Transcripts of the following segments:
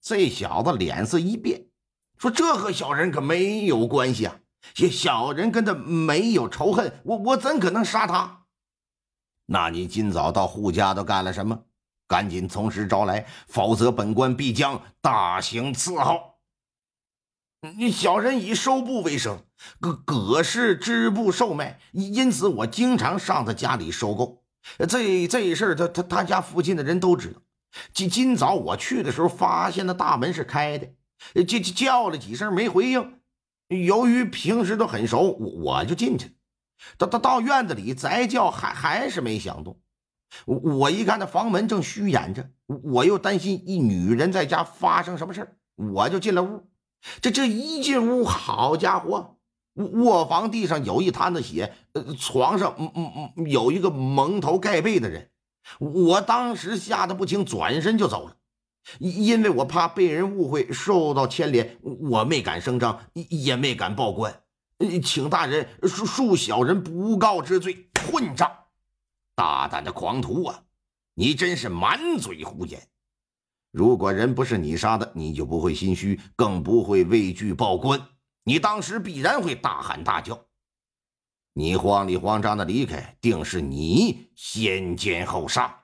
这小子脸色一变，说：“这和小人可没有关系啊！这小人跟他没有仇恨，我我怎可能杀他？那你今早到户家都干了什么？赶紧从实招来，否则本官必将大刑伺候。你小人以收布为生，葛葛氏织布售卖，因此我经常上他家里收购。这这事儿，他他他家附近的人都知道。”今今早我去的时候，发现那大门是开的，叫叫了几声没回应。由于平时都很熟，我我就进去。到到到院子里再叫，还还是没响动。我我一看那房门正虚掩着，我又担心一女人在家发生什么事我就进了屋。这这一进屋，好家伙，卧房地上有一滩子血，床上嗯嗯嗯有一个蒙头盖被的人。我当时吓得不轻，转身就走了，因为我怕被人误会，受到牵连，我没敢声张，也没敢报官，请大人恕恕小人不告之罪。混账！大胆的狂徒啊！你真是满嘴胡言！如果人不是你杀的，你就不会心虚，更不会畏惧报官，你当时必然会大喊大叫。你慌里慌张的离开，定是你先奸后杀。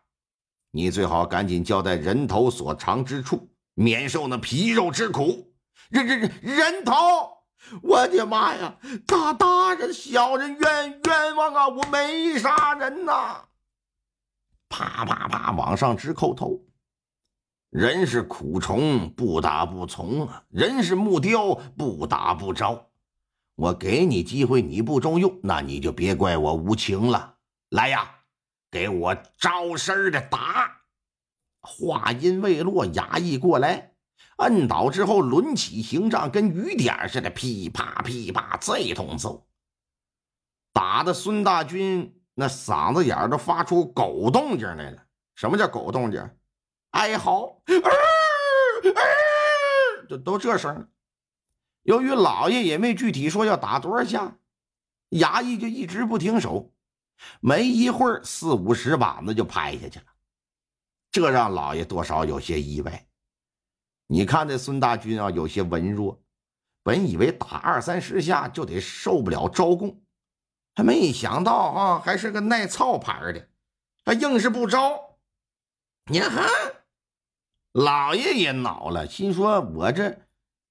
你最好赶紧交代人头所藏之处，免受那皮肉之苦。人人人头！我的妈呀！大大人，小人冤冤枉啊！我没杀人呐！啪啪啪，往上直叩头。人是苦虫，不打不从啊！人是木雕，不打不招。我给你机会，你不中用，那你就别怪我无情了。来呀，给我招身的打！话音未落，衙役过来，摁倒之后抡起刑杖，跟雨点似的，噼啪噼啪，这通揍，打的孙大军那嗓子眼都发出狗动静来了。什么叫狗动静？哀嚎，就都这声。由于老爷也没具体说要打多少下，衙役就一直不停手，没一会儿四五十板子就拍下去了，这让老爷多少有些意外。你看这孙大军啊，有些文弱，本以为打二三十下就得受不了招供，还没想到啊，还是个耐操牌的，他硬是不招。你看，老爷也恼了，心说：“我这。”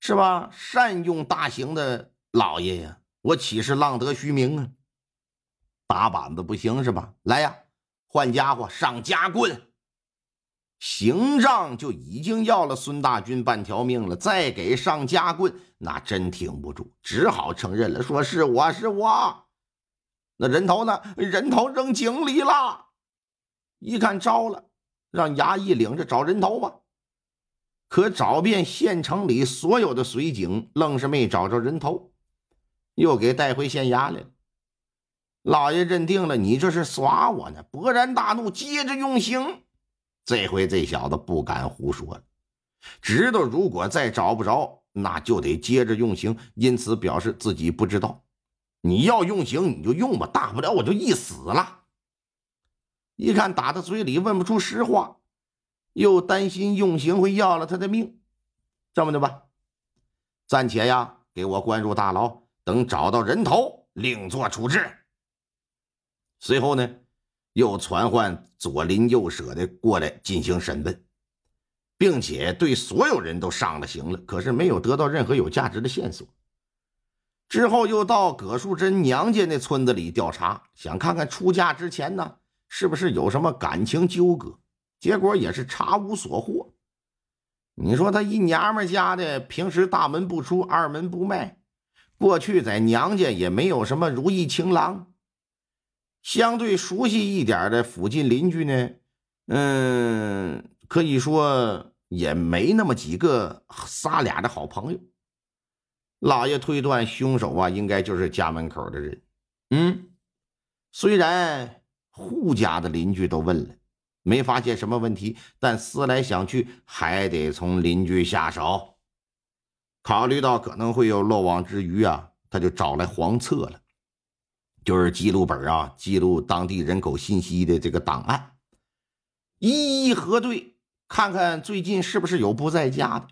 是吧？善用大刑的老爷呀，我岂是浪得虚名啊？打板子不行是吧？来呀，换家伙上夹棍。刑杖就已经要了孙大军半条命了，再给上夹棍，那真挺不住，只好承认了，说是我是我。那人头呢？人头扔井里了。一看招了，让衙役领着找人头吧。可找遍县城里所有的水井，愣是没找着人头，又给带回县衙来了。老爷认定了，你这是耍我呢，勃然大怒，接着用刑。这回这小子不敢胡说了，知道如果再找不着，那就得接着用刑，因此表示自己不知道。你要用刑你就用吧，大不了我就一死了。一看打他嘴里问不出实话。又担心用刑会要了他的命，这么的吧，暂且呀，给我关入大牢，等找到人头，另作处置。随后呢，又传唤左邻右舍的过来进行审问，并且对所有人都上了刑了，可是没有得到任何有价值的线索。之后又到葛树珍娘家那村子里调查，想看看出嫁之前呢，是不是有什么感情纠葛。结果也是查无所获。你说他一娘们家的，平时大门不出，二门不迈，过去在娘家也没有什么如意情郎。相对熟悉一点的附近邻居呢，嗯，可以说也没那么几个仨俩的好朋友。老爷推断，凶手啊，应该就是家门口的人。嗯，虽然户家的邻居都问了，没发现什么问题，但思来想去，还得从邻居下手。考虑到可能会有漏网之鱼啊，他就找来黄册了，就是记录本啊，记录当地人口信息的这个档案，一一核对，看看最近是不是有不在家的。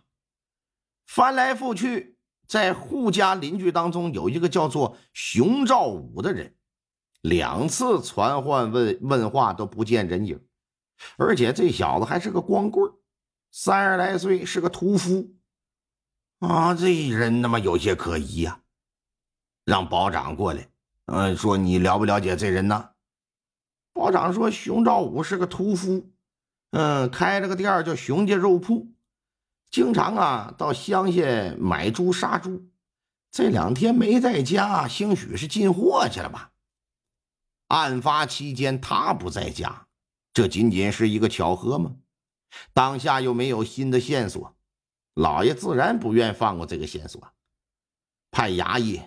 翻来覆去，在户家邻居当中有一个叫做熊兆武的人，两次传唤问问话都不见人影，而且这小子还是个光棍三十来岁，是个屠夫。啊，这人他妈有些可疑呀！让保长过来，嗯，说你了不了解这人呢？保长说，熊兆武是个屠夫，嗯，开了个店叫熊家肉铺，经常啊到乡下买猪杀猪。这两天没在家，兴许是进货去了吧？案发期间他不在家，这仅仅是一个巧合吗？当下又没有新的线索。老爷自然不愿放过这个线索，派衙役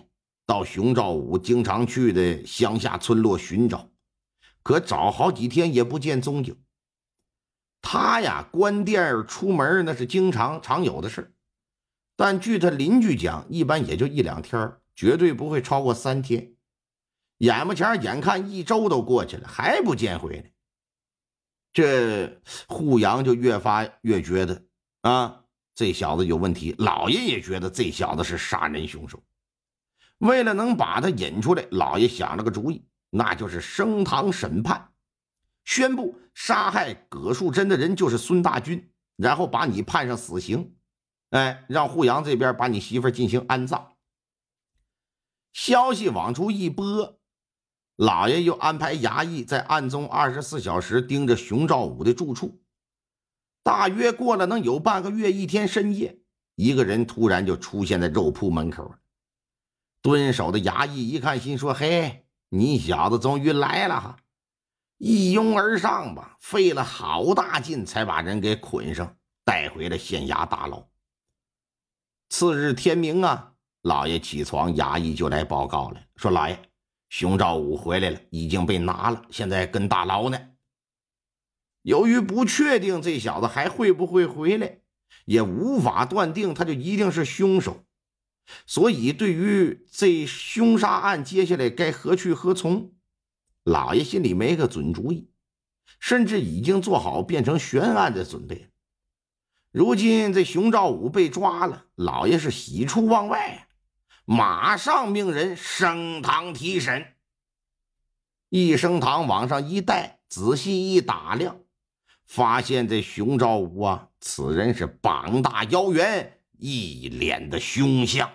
到熊兆武经常去的乡下村落寻找，可找好几天也不见踪影。他呀，关店出门那是经常常有的事但据他邻居讲，一般也就一两天，绝对不会超过三天。眼巴前眼看一周都过去了，还不见回来，这户阳就越发越觉得啊。这小子有问题，老爷也觉得这小子是杀人凶手。为了能把他引出来，老爷想了个主意，那就是升堂审判，宣布杀害葛树珍的人就是孙大军，然后把你判上死刑。哎，让户阳这边把你媳妇进行安葬。消息往出一播，老爷又安排衙役在暗中二十四小时盯着熊兆武的住处。大约过了能有半个月，一天深夜，一个人突然就出现在肉铺门口。蹲守的衙役一看，心说：“嘿，你小子终于来了哈！”一拥而上吧，费了好大劲才把人给捆上，带回了县衙大牢。次日天明啊，老爷起床，衙役就来报告了，说：“老爷，熊兆武回来了，已经被拿了，现在跟大牢呢。”由于不确定这小子还会不会回来，也无法断定他就一定是凶手，所以对于这凶杀案接下来该何去何从，老爷心里没个准主意，甚至已经做好变成悬案的准备。如今这熊兆武被抓了，老爷是喜出望外，马上命人升堂提审。一升堂往上一带，仔细一打量。发现这熊兆武啊，此人是膀大腰圆，一脸的凶相。